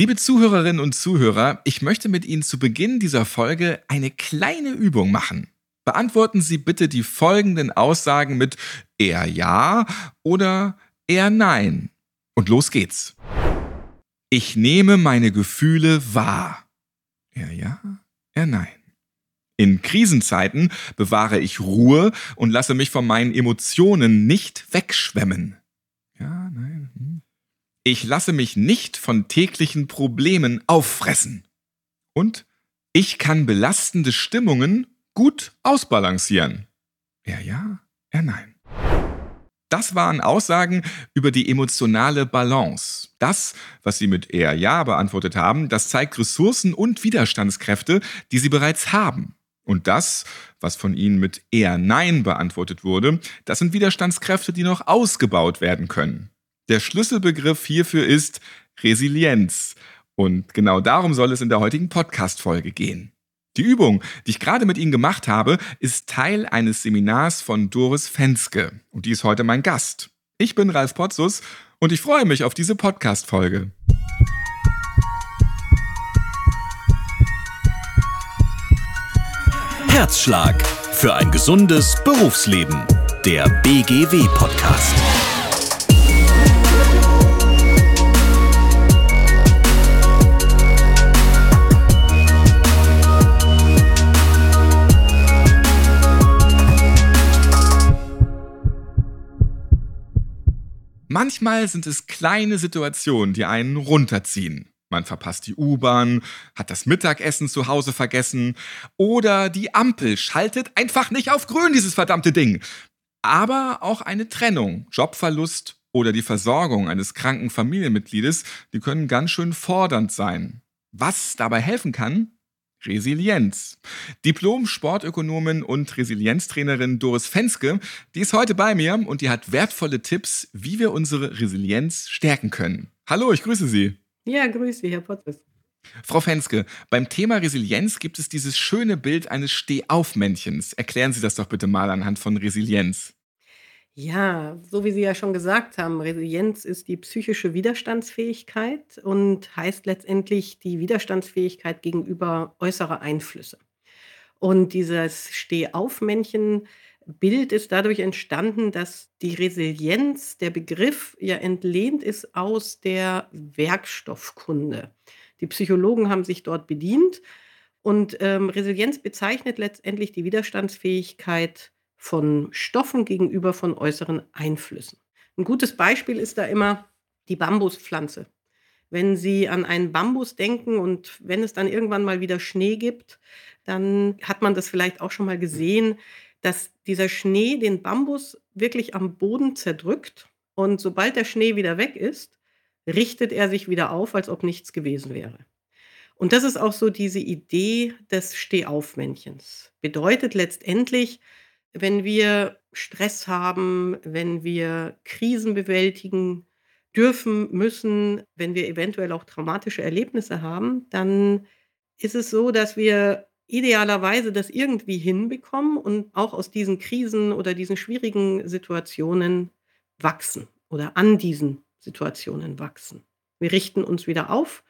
Liebe Zuhörerinnen und Zuhörer, ich möchte mit Ihnen zu Beginn dieser Folge eine kleine Übung machen. Beantworten Sie bitte die folgenden Aussagen mit eher ja oder eher nein. Und los geht's. Ich nehme meine Gefühle wahr. Eher ja, eher nein. In Krisenzeiten bewahre ich Ruhe und lasse mich von meinen Emotionen nicht wegschwemmen. Ja, nein. Hm. Ich lasse mich nicht von täglichen Problemen auffressen. Und ich kann belastende Stimmungen gut ausbalancieren. Er ja, er nein. Das waren Aussagen über die emotionale Balance. Das, was Sie mit eher ja beantwortet haben, das zeigt Ressourcen und Widerstandskräfte, die Sie bereits haben. Und das, was von Ihnen mit eher nein beantwortet wurde, das sind Widerstandskräfte, die noch ausgebaut werden können. Der Schlüsselbegriff hierfür ist Resilienz. Und genau darum soll es in der heutigen Podcast-Folge gehen. Die Übung, die ich gerade mit Ihnen gemacht habe, ist Teil eines Seminars von Doris Fenske und die ist heute mein Gast. Ich bin Ralf Potzus und ich freue mich auf diese Podcast-Folge. Herzschlag für ein gesundes Berufsleben. Der BGW-Podcast. Manchmal sind es kleine Situationen, die einen runterziehen. Man verpasst die U-Bahn, hat das Mittagessen zu Hause vergessen oder die Ampel schaltet einfach nicht auf grün, dieses verdammte Ding. Aber auch eine Trennung, Jobverlust oder die Versorgung eines kranken Familienmitgliedes, die können ganz schön fordernd sein. Was dabei helfen kann, Resilienz. Diplom-Sportökonomin und Resilienztrainerin Doris Fenske, die ist heute bei mir und die hat wertvolle Tipps, wie wir unsere Resilienz stärken können. Hallo, ich grüße Sie. Ja, grüße, Herr Pottes. Frau Fenske, beim Thema Resilienz gibt es dieses schöne Bild eines Stehaufmännchens. Erklären Sie das doch bitte mal anhand von Resilienz. Ja, so wie Sie ja schon gesagt haben, Resilienz ist die psychische Widerstandsfähigkeit und heißt letztendlich die Widerstandsfähigkeit gegenüber äußerer Einflüsse. Und dieses Stehaufmännchen-Bild ist dadurch entstanden, dass die Resilienz, der Begriff ja entlehnt ist aus der Werkstoffkunde. Die Psychologen haben sich dort bedient und ähm, Resilienz bezeichnet letztendlich die Widerstandsfähigkeit von Stoffen gegenüber von äußeren Einflüssen. Ein gutes Beispiel ist da immer die Bambuspflanze. Wenn Sie an einen Bambus denken und wenn es dann irgendwann mal wieder Schnee gibt, dann hat man das vielleicht auch schon mal gesehen, dass dieser Schnee den Bambus wirklich am Boden zerdrückt und sobald der Schnee wieder weg ist, richtet er sich wieder auf, als ob nichts gewesen wäre. Und das ist auch so diese Idee des Stehaufmännchens. Bedeutet letztendlich, wenn wir Stress haben, wenn wir Krisen bewältigen dürfen, müssen, wenn wir eventuell auch traumatische Erlebnisse haben, dann ist es so, dass wir idealerweise das irgendwie hinbekommen und auch aus diesen Krisen oder diesen schwierigen Situationen wachsen oder an diesen Situationen wachsen. Wir richten uns wieder auf.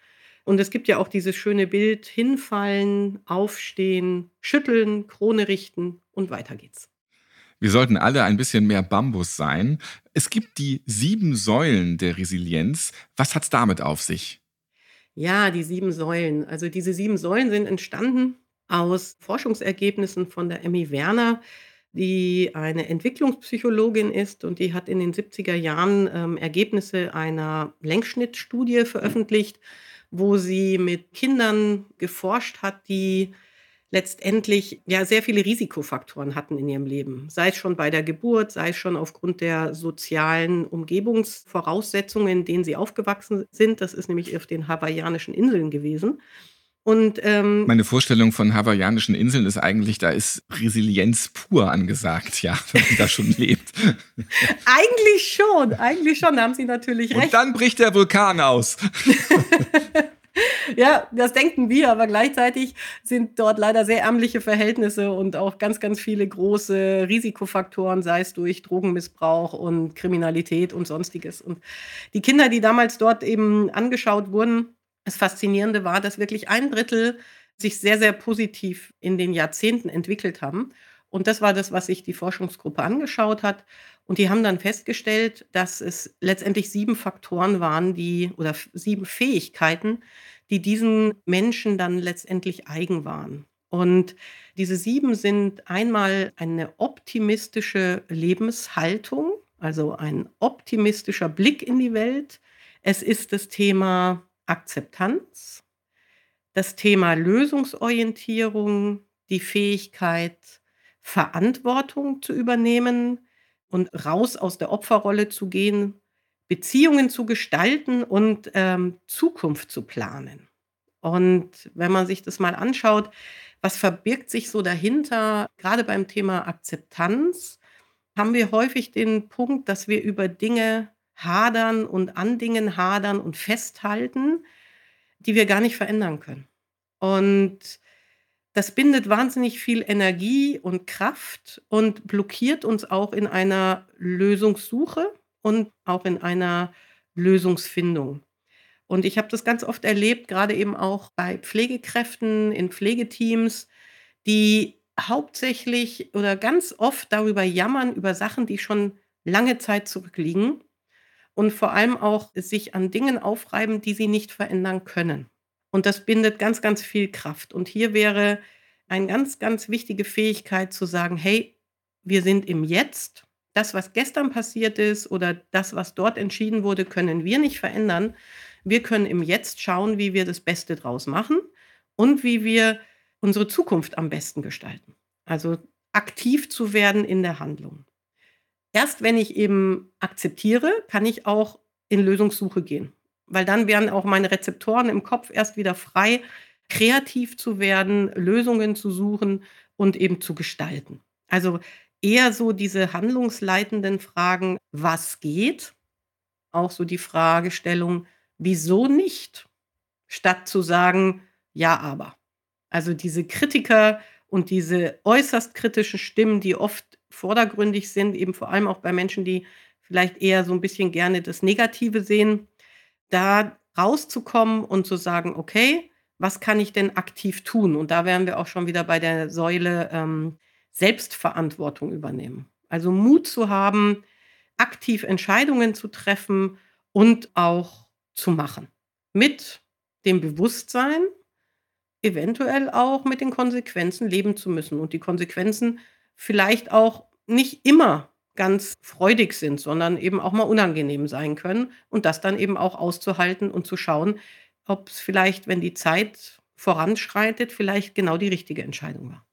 Und es gibt ja auch dieses schöne Bild, hinfallen, aufstehen, schütteln, Krone richten und weiter geht's. Wir sollten alle ein bisschen mehr Bambus sein. Es gibt die sieben Säulen der Resilienz. Was hat es damit auf sich? Ja, die sieben Säulen. Also diese sieben Säulen sind entstanden aus Forschungsergebnissen von der Emmy Werner, die eine Entwicklungspsychologin ist und die hat in den 70er Jahren ähm, Ergebnisse einer Längsschnittstudie veröffentlicht, wo sie mit Kindern geforscht hat, die letztendlich ja sehr viele Risikofaktoren hatten in ihrem Leben. Sei es schon bei der Geburt, sei es schon aufgrund der sozialen Umgebungsvoraussetzungen, in denen sie aufgewachsen sind. Das ist nämlich auf den hawaiianischen Inseln gewesen. Und, ähm, Meine Vorstellung von hawaiianischen Inseln ist eigentlich, da ist Resilienz pur angesagt, ja, wenn man da schon lebt. eigentlich schon, eigentlich schon, da haben Sie natürlich recht. Und dann bricht der Vulkan aus. Ja, das denken wir, aber gleichzeitig sind dort leider sehr ärmliche Verhältnisse und auch ganz, ganz viele große Risikofaktoren, sei es durch Drogenmissbrauch und Kriminalität und sonstiges. Und die Kinder, die damals dort eben angeschaut wurden, Das Faszinierende war, dass wirklich ein Drittel sich sehr, sehr positiv in den Jahrzehnten entwickelt haben. Und das war das, was sich die Forschungsgruppe angeschaut hat. Und die haben dann festgestellt, dass es letztendlich sieben Faktoren waren, die oder sieben Fähigkeiten, die diesen Menschen dann letztendlich eigen waren. Und diese sieben sind einmal eine optimistische Lebenshaltung, also ein optimistischer Blick in die Welt. Es ist das Thema Akzeptanz, das Thema Lösungsorientierung, die Fähigkeit, Verantwortung zu übernehmen und raus aus der Opferrolle zu gehen, Beziehungen zu gestalten und ähm, Zukunft zu planen. Und wenn man sich das mal anschaut, was verbirgt sich so dahinter, gerade beim Thema Akzeptanz, haben wir häufig den Punkt, dass wir über Dinge hadern und an Dingen hadern und festhalten, die wir gar nicht verändern können. Und das bindet wahnsinnig viel Energie und Kraft und blockiert uns auch in einer Lösungssuche und auch in einer Lösungsfindung. Und ich habe das ganz oft erlebt, gerade eben auch bei Pflegekräften, in Pflegeteams, die hauptsächlich oder ganz oft darüber jammern, über Sachen, die schon lange Zeit zurückliegen und vor allem auch sich an Dingen aufreiben, die sie nicht verändern können. Und das bindet ganz, ganz viel Kraft. Und hier wäre eine ganz, ganz wichtige Fähigkeit zu sagen, hey, wir sind im Jetzt. Das, was gestern passiert ist oder das, was dort entschieden wurde, können wir nicht verändern. Wir können im Jetzt schauen, wie wir das Beste draus machen und wie wir unsere Zukunft am besten gestalten. Also aktiv zu werden in der Handlung. Erst wenn ich eben akzeptiere, kann ich auch in Lösungssuche gehen weil dann wären auch meine Rezeptoren im Kopf erst wieder frei, kreativ zu werden, Lösungen zu suchen und eben zu gestalten. Also eher so diese handlungsleitenden Fragen, was geht? Auch so die Fragestellung, wieso nicht? Statt zu sagen, ja, aber. Also diese Kritiker und diese äußerst kritischen Stimmen, die oft vordergründig sind, eben vor allem auch bei Menschen, die vielleicht eher so ein bisschen gerne das Negative sehen, da rauszukommen und zu sagen, okay, was kann ich denn aktiv tun? Und da wären wir auch schon wieder bei der Säule ähm, Selbstverantwortung übernehmen. Also Mut zu haben, aktiv Entscheidungen zu treffen und auch zu machen. Mit dem Bewusstsein, eventuell auch mit den Konsequenzen leben zu müssen und die Konsequenzen vielleicht auch nicht immer ganz freudig sind, sondern eben auch mal unangenehm sein können und das dann eben auch auszuhalten und zu schauen, ob es vielleicht, wenn die Zeit voranschreitet, vielleicht genau die richtige Entscheidung war.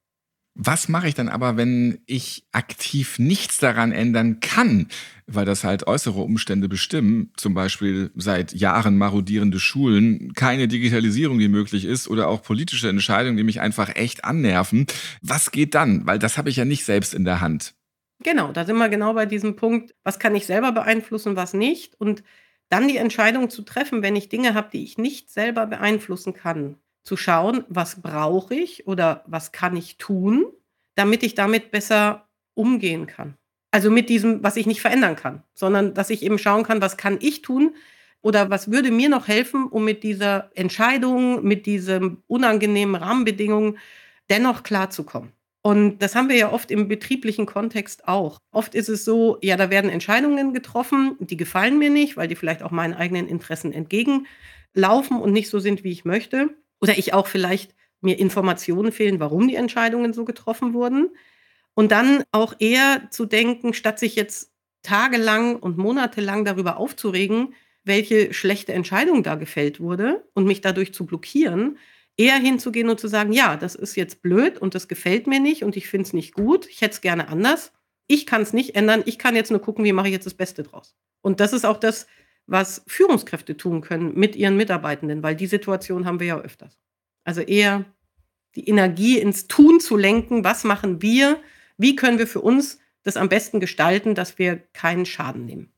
Was mache ich dann aber, wenn ich aktiv nichts daran ändern kann, weil das halt äußere Umstände bestimmen, zum Beispiel seit Jahren marodierende Schulen, keine Digitalisierung, die möglich ist oder auch politische Entscheidungen, die mich einfach echt annerven. Was geht dann? Weil das habe ich ja nicht selbst in der Hand. Genau, da sind wir genau bei diesem Punkt, was kann ich selber beeinflussen, was nicht. Und dann die Entscheidung zu treffen, wenn ich Dinge habe, die ich nicht selber beeinflussen kann, zu schauen, was brauche ich oder was kann ich tun, damit ich damit besser umgehen kann. Also mit diesem, was ich nicht verändern kann, sondern dass ich eben schauen kann, was kann ich tun oder was würde mir noch helfen, um mit dieser Entscheidung, mit diesen unangenehmen Rahmenbedingungen dennoch klarzukommen. Und das haben wir ja oft im betrieblichen Kontext auch. Oft ist es so, ja, da werden Entscheidungen getroffen, die gefallen mir nicht, weil die vielleicht auch meinen eigenen Interessen entgegenlaufen und nicht so sind, wie ich möchte. Oder ich auch vielleicht mir Informationen fehlen, warum die Entscheidungen so getroffen wurden. Und dann auch eher zu denken, statt sich jetzt tagelang und monatelang darüber aufzuregen, welche schlechte Entscheidung da gefällt wurde und mich dadurch zu blockieren, eher hinzugehen und zu sagen, ja, das ist jetzt blöd und das gefällt mir nicht und ich finde es nicht gut, ich hätte es gerne anders. Ich kann es nicht ändern, ich kann jetzt nur gucken, wie mache ich jetzt das Beste draus. Und das ist auch das, was Führungskräfte tun können mit ihren Mitarbeitenden, weil die Situation haben wir ja öfters. Also eher die Energie ins Tun zu lenken, was machen wir, wie können wir für uns das am besten gestalten, dass wir keinen Schaden nehmen.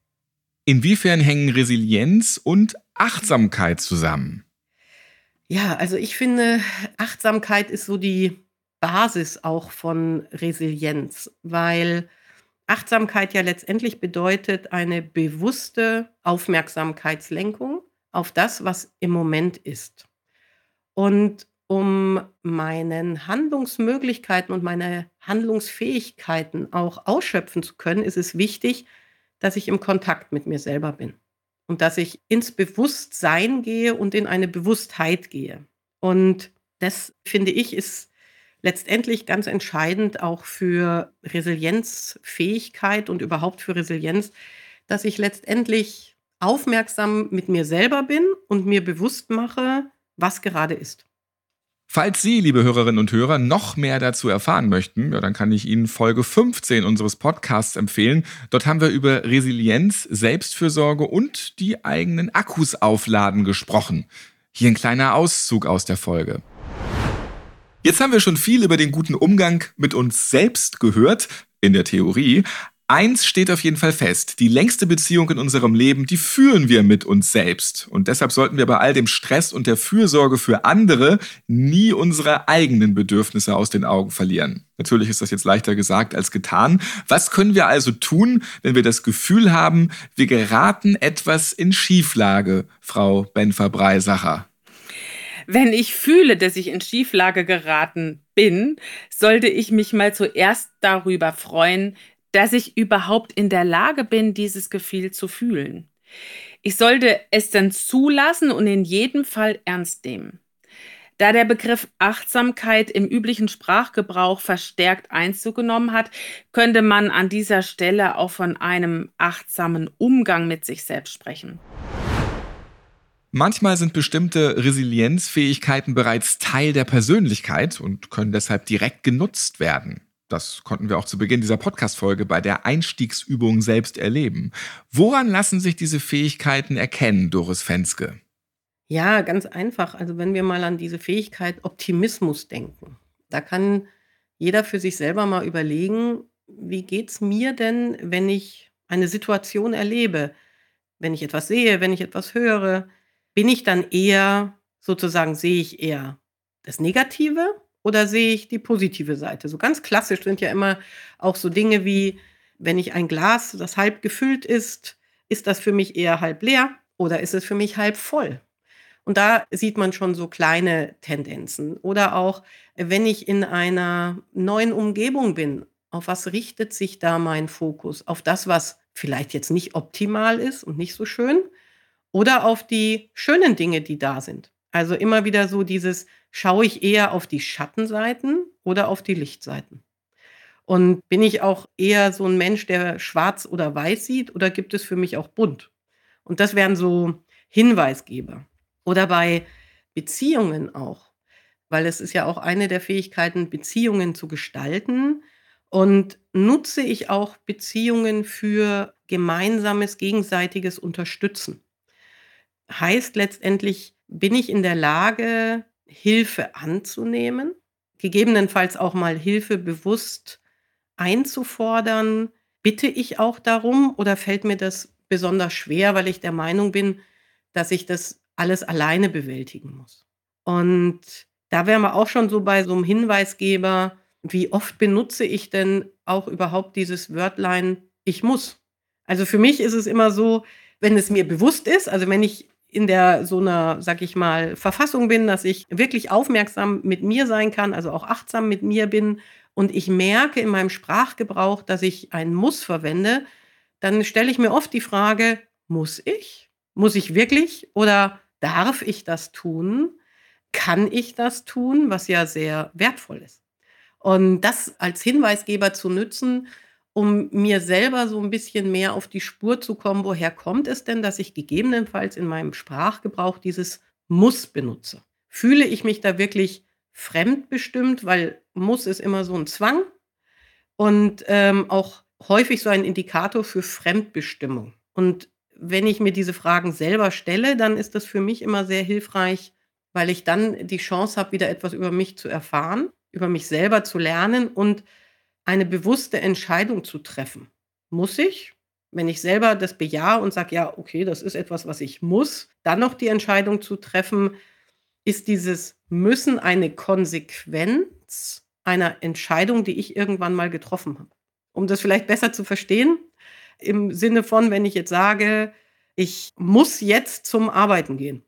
Inwiefern hängen Resilienz und Achtsamkeit zusammen? Ja, also ich finde, Achtsamkeit ist so die Basis auch von Resilienz, weil Achtsamkeit ja letztendlich bedeutet eine bewusste Aufmerksamkeitslenkung auf das, was im Moment ist. Und um meinen Handlungsmöglichkeiten und meine Handlungsfähigkeiten auch ausschöpfen zu können, ist es wichtig, dass ich im Kontakt mit mir selber bin und dass ich ins Bewusstsein gehe und in eine Bewusstheit gehe. Und das finde ich ist letztendlich ganz entscheidend auch für Resilienzfähigkeit und überhaupt für Resilienz, dass ich letztendlich aufmerksam mit mir selber bin und mir bewusst mache, was gerade ist. Falls Sie, liebe Hörerinnen und Hörer, noch mehr dazu erfahren möchten, ja, dann kann ich Ihnen Folge 15 unseres Podcasts empfehlen. Dort haben wir über Resilienz, Selbstfürsorge und die eigenen Akkus aufladen gesprochen. Hier ein kleiner Auszug aus der Folge. Jetzt haben wir schon viel über den guten Umgang mit uns selbst gehört, in der Theorie. Eins steht auf jeden Fall fest. Die längste Beziehung in unserem Leben, die führen wir mit uns selbst. Und deshalb sollten wir bei all dem Stress und der Fürsorge für andere nie unsere eigenen Bedürfnisse aus den Augen verlieren. Natürlich ist das jetzt leichter gesagt als getan. Was können wir also tun, wenn wir das Gefühl haben, wir geraten etwas in Schieflage, Frau Benfer-Breisacher? Wenn ich fühle, dass ich in Schieflage geraten bin, sollte ich mich mal zuerst darüber freuen, dass ich überhaupt in der Lage bin, dieses Gefühl zu fühlen. Ich sollte es dann zulassen und in jedem Fall ernst nehmen. Da der Begriff Achtsamkeit im üblichen Sprachgebrauch verstärkt Einzug genommen hat, könnte man an dieser Stelle auch von einem achtsamen Umgang mit sich selbst sprechen. Manchmal sind bestimmte Resilienzfähigkeiten bereits Teil der Persönlichkeit und können deshalb direkt genutzt werden. Das konnten wir auch zu Beginn dieser Podcast-Folge bei der Einstiegsübung selbst erleben. Woran lassen sich diese Fähigkeiten erkennen, Doris Fenske? Ja, ganz einfach. Also wenn wir mal an diese Fähigkeit Optimismus denken, da kann jeder für sich selber mal überlegen, wie geht es mir denn, wenn ich eine Situation erlebe, wenn ich etwas sehe, wenn ich etwas höre, bin ich dann eher sozusagen, sehe ich eher das Negative oder sehe ich die positive Seite? So ganz klassisch sind ja immer auch so Dinge wie, wenn ich ein Glas, das halb gefüllt ist, ist das für mich eher halb leer oder ist es für mich halb voll? Und da sieht man schon so kleine Tendenzen. Oder auch, wenn ich in einer neuen Umgebung bin, auf was richtet sich da mein Fokus? Auf das, was vielleicht jetzt nicht optimal ist und nicht so schön? Oder auf die schönen Dinge, die da sind? Also immer wieder so dieses, schaue ich eher auf die Schattenseiten oder auf die Lichtseiten? Und bin ich auch eher so ein Mensch, der schwarz oder weiß sieht oder gibt es für mich auch bunt? Und das wären so Hinweisgeber. Oder bei Beziehungen auch, weil es ist ja auch eine der Fähigkeiten, Beziehungen zu gestalten. Und nutze ich auch Beziehungen für gemeinsames, gegenseitiges Unterstützen. Heißt letztendlich, bin ich in der Lage, Hilfe anzunehmen, gegebenenfalls auch mal Hilfe bewusst einzufordern? Bitte ich auch darum oder fällt mir das besonders schwer, weil ich der Meinung bin, dass ich das alles alleine bewältigen muss? Und da wären wir auch schon so bei so einem Hinweisgeber, wie oft benutze ich denn auch überhaupt dieses Wörtlein, ich muss? Also für mich ist es immer so, wenn es mir bewusst ist, also wenn ich in der so einer, sag ich mal, Verfassung bin, dass ich wirklich aufmerksam mit mir sein kann, also auch achtsam mit mir bin und ich merke in meinem Sprachgebrauch, dass ich ein Muss verwende, dann stelle ich mir oft die Frage, muss ich? Muss ich wirklich oder darf ich das tun? Kann ich das tun, was ja sehr wertvoll ist? Und das als Hinweisgeber zu nützen, um mir selber so ein bisschen mehr auf die Spur zu kommen, woher kommt es denn, dass ich gegebenenfalls in meinem Sprachgebrauch dieses Muss benutze? Fühle ich mich da wirklich fremdbestimmt, weil Muss ist immer so ein Zwang und ähm, auch häufig so ein Indikator für Fremdbestimmung. Und wenn ich mir diese Fragen selber stelle, dann ist das für mich immer sehr hilfreich, weil ich dann die Chance habe, wieder etwas über mich zu erfahren, über mich selber zu lernen und eine bewusste Entscheidung zu treffen. Muss ich? Wenn ich selber das bejahe und sage, ja, okay, das ist etwas, was ich muss, dann noch die Entscheidung zu treffen, ist dieses Müssen eine Konsequenz einer Entscheidung, die ich irgendwann mal getroffen habe. Um das vielleicht besser zu verstehen, im Sinne von, wenn ich jetzt sage, ich muss jetzt zum Arbeiten gehen.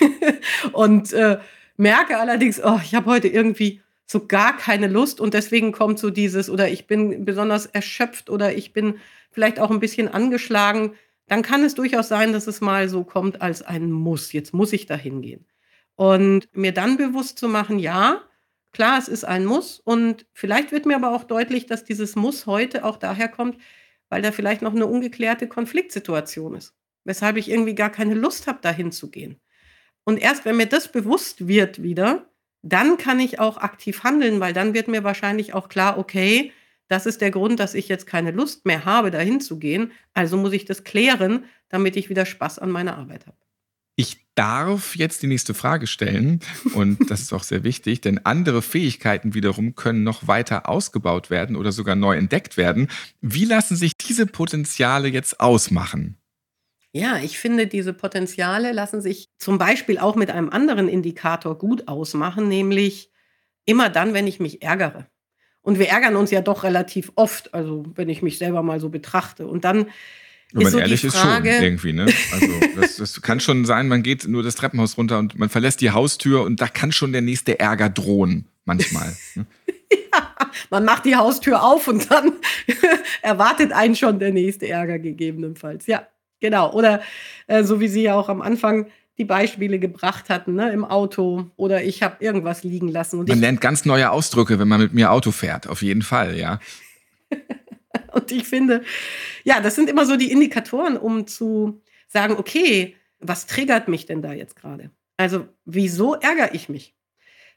und äh, merke allerdings, oh, ich habe heute irgendwie so gar keine Lust und deswegen kommt so dieses oder ich bin besonders erschöpft oder ich bin vielleicht auch ein bisschen angeschlagen, dann kann es durchaus sein, dass es mal so kommt als ein Muss. Jetzt muss ich da hingehen. Und mir dann bewusst zu machen, ja, klar, es ist ein Muss und vielleicht wird mir aber auch deutlich, dass dieses Muss heute auch daher kommt, weil da vielleicht noch eine ungeklärte Konfliktsituation ist, weshalb ich irgendwie gar keine Lust habe, dahin zu gehen. Und erst wenn mir das bewusst wird wieder, dann kann ich auch aktiv handeln, weil dann wird mir wahrscheinlich auch klar, okay, das ist der Grund, dass ich jetzt keine Lust mehr habe, dahin zu gehen. Also muss ich das klären, damit ich wieder Spaß an meiner Arbeit habe. Ich darf jetzt die nächste Frage stellen und das ist auch sehr wichtig, denn andere Fähigkeiten wiederum können noch weiter ausgebaut werden oder sogar neu entdeckt werden. Wie lassen sich diese Potenziale jetzt ausmachen? Ja, ich finde, diese Potenziale lassen sich zum Beispiel auch mit einem anderen Indikator gut ausmachen, nämlich immer dann, wenn ich mich ärgere. Und wir ärgern uns ja doch relativ oft, also wenn ich mich selber mal so betrachte. Und dann wenn man so ehrlich ist, schon irgendwie, ne? Also das, das, kann schon sein, man geht nur das Treppenhaus runter und man verlässt die Haustür und da kann schon der nächste Ärger drohen, manchmal. Ne? ja, man macht die Haustür auf und dann erwartet einen schon der nächste Ärger gegebenenfalls. Ja. Genau. Oder äh, so wie Sie ja auch am Anfang die Beispiele gebracht hatten, ne, im Auto oder ich habe irgendwas liegen lassen. man lernt ganz neue Ausdrücke, wenn man mit mir Auto fährt, auf jeden Fall, ja. und ich finde, ja, das sind immer so die Indikatoren, um zu sagen, okay, was triggert mich denn da jetzt gerade? Also, wieso ärgere ich mich?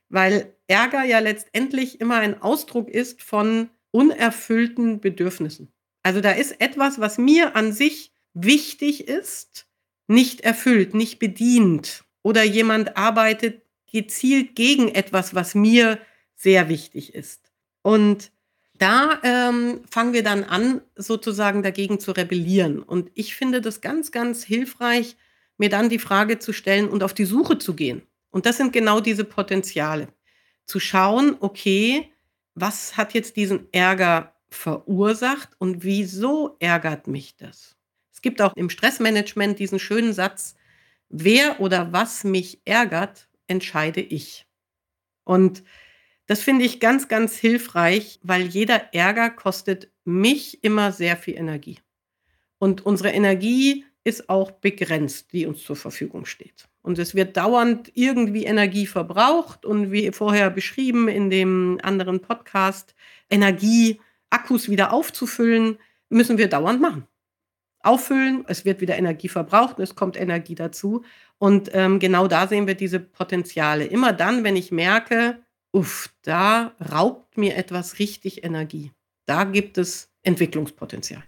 Weil Ärger ja letztendlich immer ein Ausdruck ist von unerfüllten Bedürfnissen. Also da ist etwas, was mir an sich wichtig ist, nicht erfüllt, nicht bedient oder jemand arbeitet gezielt gegen etwas, was mir sehr wichtig ist. Und da ähm, fangen wir dann an, sozusagen dagegen zu rebellieren. Und ich finde das ganz, ganz hilfreich, mir dann die Frage zu stellen und auf die Suche zu gehen. Und das sind genau diese Potenziale. Zu schauen, okay, was hat jetzt diesen Ärger verursacht und wieso ärgert mich das? Es gibt auch im Stressmanagement diesen schönen Satz, wer oder was mich ärgert, entscheide ich. Und das finde ich ganz, ganz hilfreich, weil jeder Ärger kostet mich immer sehr viel Energie. Und unsere Energie ist auch begrenzt, die uns zur Verfügung steht. Und es wird dauernd irgendwie Energie verbraucht und wie vorher beschrieben in dem anderen Podcast, Energie, Akkus wieder aufzufüllen, müssen wir dauernd machen auffüllen, es wird wieder Energie verbraucht und es kommt Energie dazu. Und ähm, genau da sehen wir diese Potenziale. Immer dann, wenn ich merke, uff, da raubt mir etwas richtig Energie. Da gibt es Entwicklungspotenzial.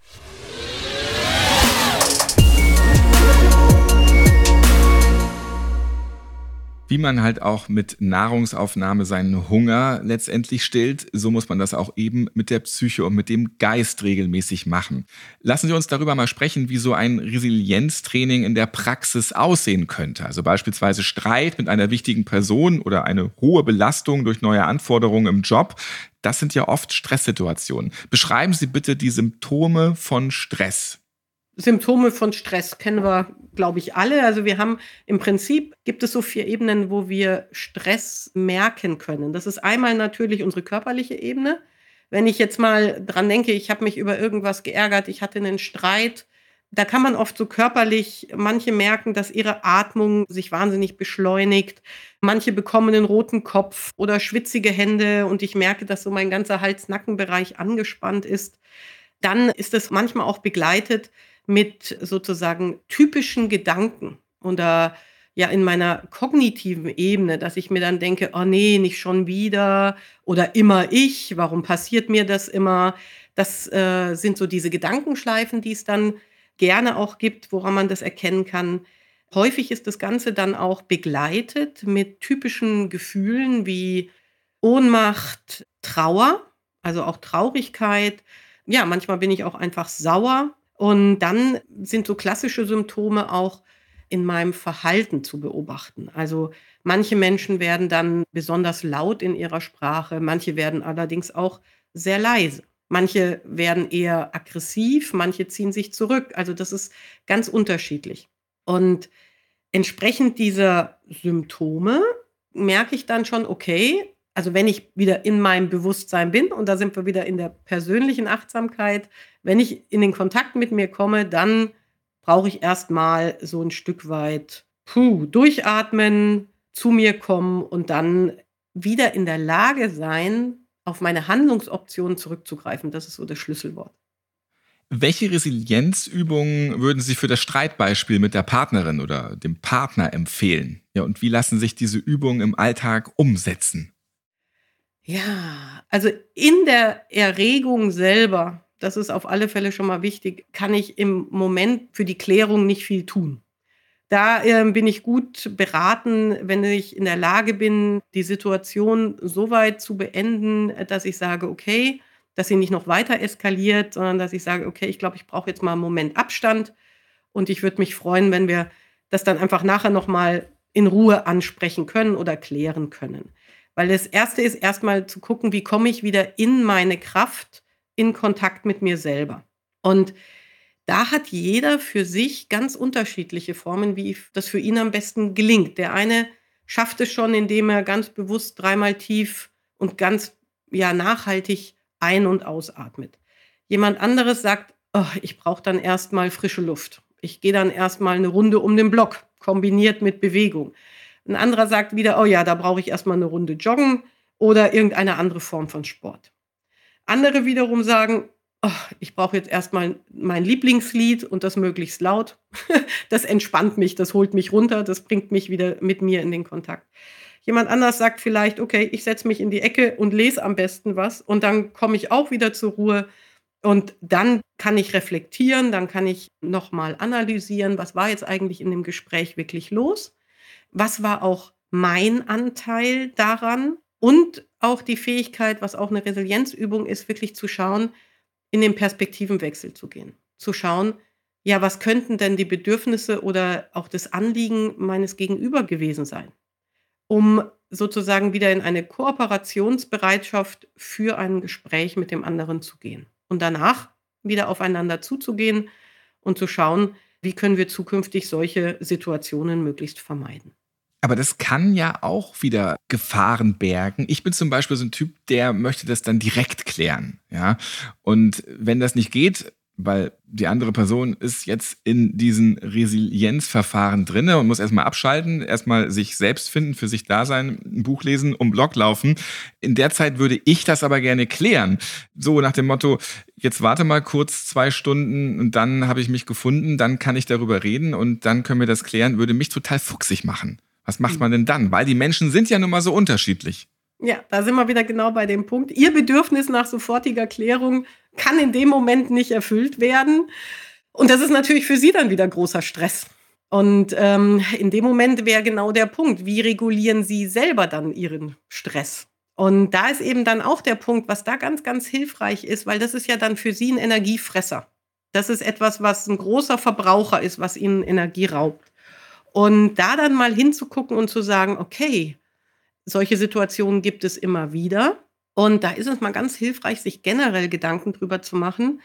Wie man halt auch mit Nahrungsaufnahme seinen Hunger letztendlich stillt, so muss man das auch eben mit der Psyche und mit dem Geist regelmäßig machen. Lassen Sie uns darüber mal sprechen, wie so ein Resilienztraining in der Praxis aussehen könnte. Also beispielsweise Streit mit einer wichtigen Person oder eine hohe Belastung durch neue Anforderungen im Job. Das sind ja oft Stresssituationen. Beschreiben Sie bitte die Symptome von Stress. Symptome von Stress kennen wir, glaube ich, alle. Also wir haben im Prinzip gibt es so vier Ebenen, wo wir Stress merken können. Das ist einmal natürlich unsere körperliche Ebene. Wenn ich jetzt mal dran denke, ich habe mich über irgendwas geärgert, ich hatte einen Streit, da kann man oft so körperlich, manche merken, dass ihre Atmung sich wahnsinnig beschleunigt. Manche bekommen einen roten Kopf oder schwitzige Hände und ich merke, dass so mein ganzer Hals-Nackenbereich angespannt ist. Dann ist es manchmal auch begleitet mit sozusagen typischen Gedanken oder ja in meiner kognitiven Ebene, dass ich mir dann denke, oh nee, nicht schon wieder oder immer ich, warum passiert mir das immer? Das äh, sind so diese Gedankenschleifen, die es dann gerne auch gibt, woran man das erkennen kann. Häufig ist das Ganze dann auch begleitet mit typischen Gefühlen wie Ohnmacht, Trauer, also auch Traurigkeit. Ja, manchmal bin ich auch einfach sauer und dann sind so klassische Symptome auch in meinem Verhalten zu beobachten. Also manche Menschen werden dann besonders laut in ihrer Sprache, manche werden allerdings auch sehr leise. Manche werden eher aggressiv, manche ziehen sich zurück. Also das ist ganz unterschiedlich. Und entsprechend dieser Symptome merke ich dann schon, okay, also wenn ich wieder in meinem Bewusstsein bin, und da sind wir wieder in der persönlichen Achtsamkeit, wenn ich in den Kontakt mit mir komme, dann brauche ich erstmal so ein Stück weit puh, durchatmen, zu mir kommen und dann wieder in der Lage sein, auf meine Handlungsoptionen zurückzugreifen. Das ist so das Schlüsselwort. Welche Resilienzübungen würden Sie für das Streitbeispiel mit der Partnerin oder dem Partner empfehlen? Ja, und wie lassen sich diese Übungen im Alltag umsetzen? Ja, also in der Erregung selber, das ist auf alle Fälle schon mal wichtig, kann ich im Moment für die Klärung nicht viel tun. Da äh, bin ich gut beraten, wenn ich in der Lage bin, die Situation so weit zu beenden, dass ich sage, okay, dass sie nicht noch weiter eskaliert, sondern dass ich sage, okay, ich glaube, ich brauche jetzt mal einen Moment Abstand und ich würde mich freuen, wenn wir das dann einfach nachher noch mal in Ruhe ansprechen können oder klären können. Weil das erste ist erstmal zu gucken, wie komme ich wieder in meine Kraft, in Kontakt mit mir selber. Und da hat jeder für sich ganz unterschiedliche Formen, wie das für ihn am besten gelingt. Der eine schafft es schon, indem er ganz bewusst dreimal tief und ganz ja, nachhaltig ein- und ausatmet. Jemand anderes sagt, oh, ich brauche dann erstmal frische Luft. Ich gehe dann erstmal eine Runde um den Block, kombiniert mit Bewegung. Ein anderer sagt wieder, oh ja, da brauche ich erstmal eine Runde joggen oder irgendeine andere Form von Sport. Andere wiederum sagen, oh, ich brauche jetzt erstmal mein Lieblingslied und das möglichst laut. das entspannt mich, das holt mich runter, das bringt mich wieder mit mir in den Kontakt. Jemand anders sagt vielleicht, okay, ich setze mich in die Ecke und lese am besten was und dann komme ich auch wieder zur Ruhe und dann kann ich reflektieren, dann kann ich nochmal analysieren, was war jetzt eigentlich in dem Gespräch wirklich los, was war auch mein Anteil daran und auch die Fähigkeit, was auch eine Resilienzübung ist, wirklich zu schauen, in den Perspektivenwechsel zu gehen. Zu schauen, ja, was könnten denn die Bedürfnisse oder auch das Anliegen meines Gegenüber gewesen sein, um sozusagen wieder in eine Kooperationsbereitschaft für ein Gespräch mit dem anderen zu gehen und danach wieder aufeinander zuzugehen und zu schauen, wie können wir zukünftig solche Situationen möglichst vermeiden. Aber das kann ja auch wieder Gefahren bergen. Ich bin zum Beispiel so ein Typ, der möchte das dann direkt klären. Ja. Und wenn das nicht geht, weil die andere Person ist jetzt in diesen Resilienzverfahren drinne und muss erstmal abschalten, erstmal sich selbst finden, für sich da sein, ein Buch lesen, um Blog laufen. In der Zeit würde ich das aber gerne klären. So nach dem Motto, jetzt warte mal kurz zwei Stunden und dann habe ich mich gefunden, dann kann ich darüber reden und dann können wir das klären, würde mich total fuchsig machen. Was macht man denn dann? Weil die Menschen sind ja nun mal so unterschiedlich. Ja, da sind wir wieder genau bei dem Punkt. Ihr Bedürfnis nach sofortiger Klärung kann in dem Moment nicht erfüllt werden. Und das ist natürlich für Sie dann wieder großer Stress. Und ähm, in dem Moment wäre genau der Punkt, wie regulieren Sie selber dann Ihren Stress? Und da ist eben dann auch der Punkt, was da ganz, ganz hilfreich ist, weil das ist ja dann für Sie ein Energiefresser. Das ist etwas, was ein großer Verbraucher ist, was Ihnen Energie raubt. Und da dann mal hinzugucken und zu sagen, okay, solche Situationen gibt es immer wieder. Und da ist es mal ganz hilfreich, sich generell Gedanken drüber zu machen,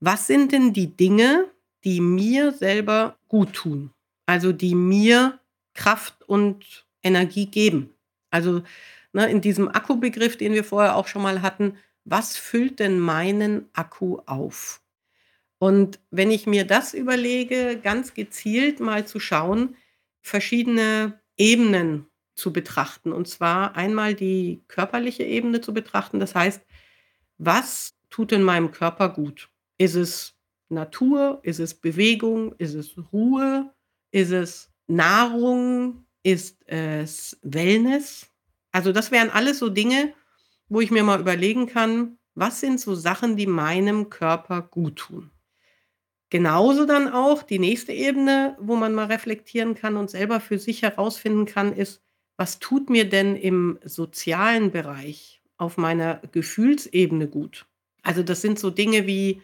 was sind denn die Dinge, die mir selber gut tun? Also die mir Kraft und Energie geben. Also ne, in diesem Akkubegriff, den wir vorher auch schon mal hatten, was füllt denn meinen Akku auf? Und wenn ich mir das überlege, ganz gezielt mal zu schauen, verschiedene Ebenen zu betrachten. Und zwar einmal die körperliche Ebene zu betrachten. Das heißt, was tut in meinem Körper gut? Ist es Natur? Ist es Bewegung? Ist es Ruhe? Ist es Nahrung? Ist es Wellness? Also das wären alles so Dinge, wo ich mir mal überlegen kann, was sind so Sachen, die meinem Körper gut tun. Genauso dann auch die nächste Ebene, wo man mal reflektieren kann und selber für sich herausfinden kann, ist, was tut mir denn im sozialen Bereich auf meiner Gefühlsebene gut? Also das sind so Dinge wie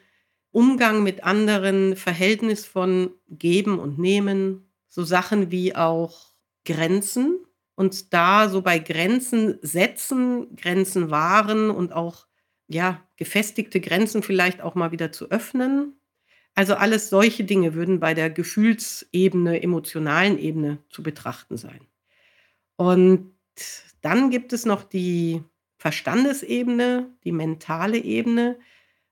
Umgang mit anderen, Verhältnis von Geben und Nehmen, so Sachen wie auch Grenzen und da so bei Grenzen setzen, Grenzen wahren und auch ja, gefestigte Grenzen vielleicht auch mal wieder zu öffnen. Also alles solche Dinge würden bei der Gefühlsebene, emotionalen Ebene zu betrachten sein. Und dann gibt es noch die Verstandesebene, die mentale Ebene.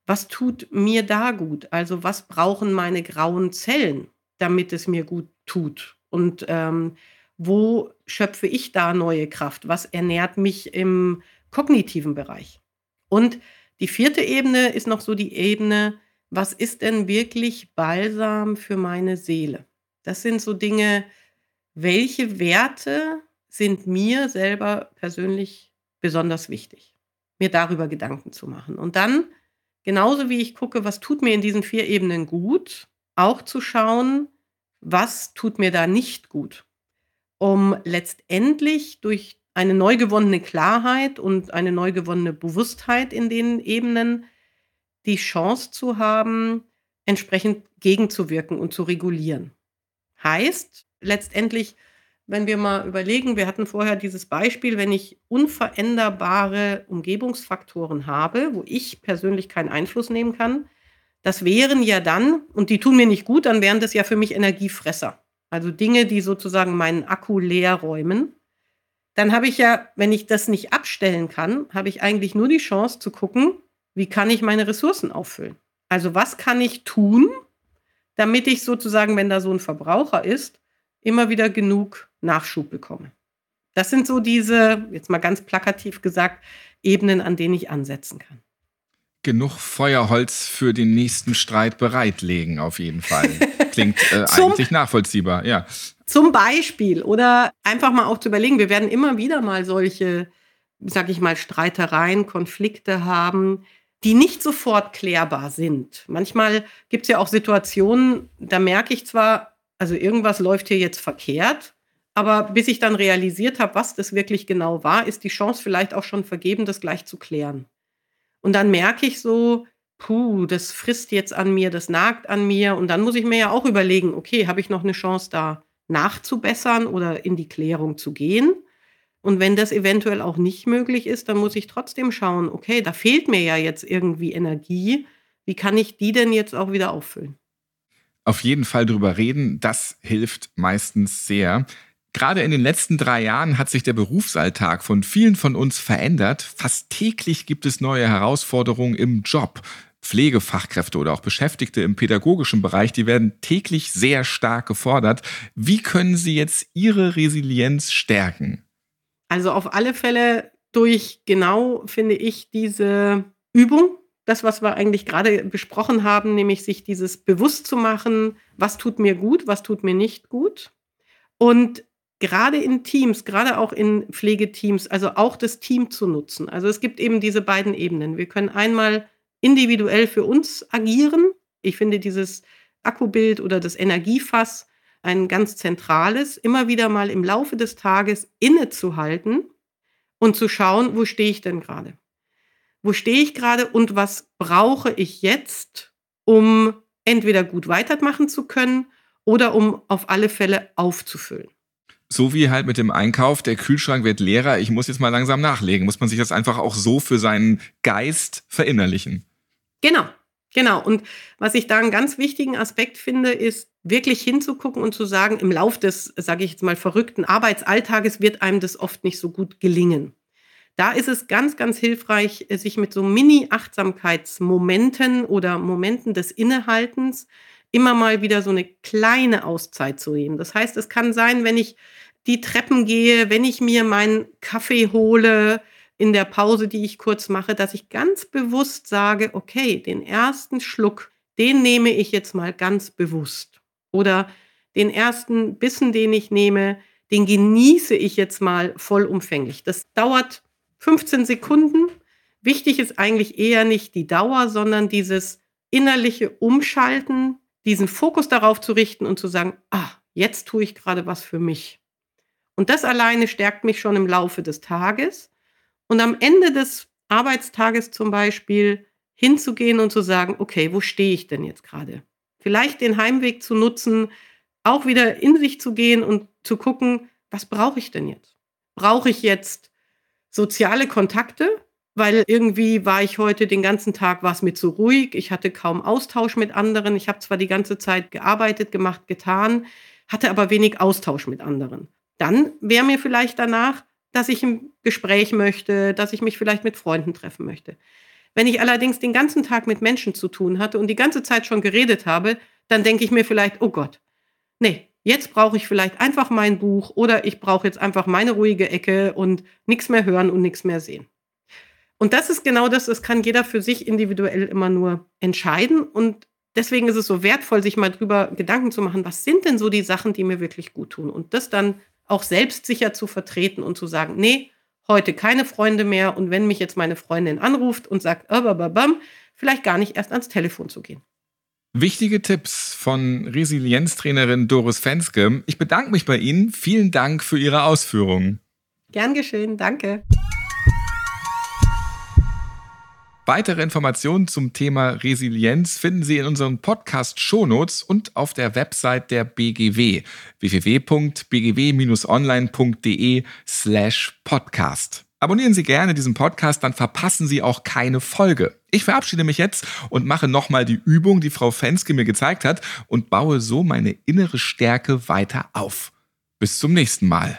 Was tut mir da gut? Also was brauchen meine grauen Zellen, damit es mir gut tut? Und ähm, wo schöpfe ich da neue Kraft? Was ernährt mich im kognitiven Bereich? Und die vierte Ebene ist noch so die Ebene, was ist denn wirklich Balsam für meine Seele? Das sind so Dinge, welche Werte sind mir selber persönlich besonders wichtig, mir darüber Gedanken zu machen. Und dann, genauso wie ich gucke, was tut mir in diesen vier Ebenen gut, auch zu schauen, was tut mir da nicht gut, um letztendlich durch eine neu gewonnene Klarheit und eine neu gewonnene Bewusstheit in den Ebenen die Chance zu haben, entsprechend gegenzuwirken und zu regulieren. Heißt letztendlich, wenn wir mal überlegen, wir hatten vorher dieses Beispiel, wenn ich unveränderbare Umgebungsfaktoren habe, wo ich persönlich keinen Einfluss nehmen kann, das wären ja dann, und die tun mir nicht gut, dann wären das ja für mich Energiefresser. Also Dinge, die sozusagen meinen Akku leer räumen. Dann habe ich ja, wenn ich das nicht abstellen kann, habe ich eigentlich nur die Chance zu gucken, wie kann ich meine Ressourcen auffüllen. Also was kann ich tun, damit ich sozusagen, wenn da so ein Verbraucher ist, immer wieder genug Nachschub bekomme. Das sind so diese, jetzt mal ganz plakativ gesagt, Ebenen, an denen ich ansetzen kann. Genug Feuerholz für den nächsten Streit bereitlegen, auf jeden Fall. Klingt äh, eigentlich nachvollziehbar, ja. Zum Beispiel oder einfach mal auch zu überlegen, wir werden immer wieder mal solche, sag ich mal, Streitereien, Konflikte haben, die nicht sofort klärbar sind. Manchmal gibt es ja auch Situationen, da merke ich zwar, also irgendwas läuft hier jetzt verkehrt, aber bis ich dann realisiert habe, was das wirklich genau war, ist die Chance vielleicht auch schon vergeben, das gleich zu klären. Und dann merke ich so, puh, das frisst jetzt an mir, das nagt an mir. Und dann muss ich mir ja auch überlegen, okay, habe ich noch eine Chance da nachzubessern oder in die Klärung zu gehen? Und wenn das eventuell auch nicht möglich ist, dann muss ich trotzdem schauen, okay, da fehlt mir ja jetzt irgendwie Energie. Wie kann ich die denn jetzt auch wieder auffüllen? Auf jeden Fall drüber reden, das hilft meistens sehr. Gerade in den letzten drei Jahren hat sich der Berufsalltag von vielen von uns verändert. Fast täglich gibt es neue Herausforderungen im Job. Pflegefachkräfte oder auch Beschäftigte im pädagogischen Bereich, die werden täglich sehr stark gefordert. Wie können Sie jetzt Ihre Resilienz stärken? Also auf alle Fälle durch genau, finde ich, diese Übung, das, was wir eigentlich gerade besprochen haben, nämlich sich dieses bewusst zu machen, was tut mir gut, was tut mir nicht gut. Und gerade in Teams, gerade auch in Pflegeteams, also auch das Team zu nutzen. Also es gibt eben diese beiden Ebenen. Wir können einmal individuell für uns agieren. Ich finde dieses Akkubild oder das Energiefass ein ganz zentrales, immer wieder mal im Laufe des Tages innezuhalten und zu schauen, wo stehe ich denn gerade? Wo stehe ich gerade und was brauche ich jetzt, um entweder gut weitermachen zu können oder um auf alle Fälle aufzufüllen? So wie halt mit dem Einkauf, der Kühlschrank wird leerer, ich muss jetzt mal langsam nachlegen. Muss man sich das einfach auch so für seinen Geist verinnerlichen? Genau, genau. Und was ich da einen ganz wichtigen Aspekt finde, ist, wirklich hinzugucken und zu sagen, im Lauf des, sage ich jetzt mal, verrückten Arbeitsalltages wird einem das oft nicht so gut gelingen. Da ist es ganz, ganz hilfreich, sich mit so Mini-Achtsamkeitsmomenten oder Momenten des Innehaltens immer mal wieder so eine kleine Auszeit zu nehmen. Das heißt, es kann sein, wenn ich die Treppen gehe, wenn ich mir meinen Kaffee hole in der Pause, die ich kurz mache, dass ich ganz bewusst sage, okay, den ersten Schluck, den nehme ich jetzt mal ganz bewusst. Oder den ersten Bissen, den ich nehme, den genieße ich jetzt mal vollumfänglich. Das dauert 15 Sekunden. Wichtig ist eigentlich eher nicht die Dauer, sondern dieses innerliche Umschalten, diesen Fokus darauf zu richten und zu sagen, ah, jetzt tue ich gerade was für mich. Und das alleine stärkt mich schon im Laufe des Tages. Und am Ende des Arbeitstages zum Beispiel hinzugehen und zu sagen, okay, wo stehe ich denn jetzt gerade? Vielleicht den Heimweg zu nutzen, auch wieder in sich zu gehen und zu gucken, was brauche ich denn jetzt? Brauche ich jetzt soziale Kontakte? weil irgendwie war ich heute den ganzen Tag war es mir zu ruhig. Ich hatte kaum Austausch mit anderen. Ich habe zwar die ganze Zeit gearbeitet, gemacht, getan, hatte aber wenig Austausch mit anderen. Dann wäre mir vielleicht danach, dass ich ein Gespräch möchte, dass ich mich vielleicht mit Freunden treffen möchte. Wenn ich allerdings den ganzen Tag mit Menschen zu tun hatte und die ganze Zeit schon geredet habe, dann denke ich mir vielleicht, oh Gott, nee, jetzt brauche ich vielleicht einfach mein Buch oder ich brauche jetzt einfach meine ruhige Ecke und nichts mehr hören und nichts mehr sehen. Und das ist genau das, das kann jeder für sich individuell immer nur entscheiden. Und deswegen ist es so wertvoll, sich mal drüber Gedanken zu machen, was sind denn so die Sachen, die mir wirklich gut tun? Und das dann auch selbstsicher zu vertreten und zu sagen, nee, heute keine Freunde mehr. Und wenn mich jetzt meine Freundin anruft und sagt, bam, vielleicht gar nicht erst ans Telefon zu gehen. Wichtige Tipps von Resilienztrainerin Doris Fenske. Ich bedanke mich bei Ihnen. Vielen Dank für Ihre Ausführungen. Gern geschehen, danke. Weitere Informationen zum Thema Resilienz finden Sie in unseren Podcast Shownotes und auf der Website der BGW www.bgw-online.de slash podcast. Abonnieren Sie gerne diesen Podcast, dann verpassen Sie auch keine Folge. Ich verabschiede mich jetzt und mache nochmal die Übung, die Frau Fenske mir gezeigt hat und baue so meine innere Stärke weiter auf. Bis zum nächsten Mal.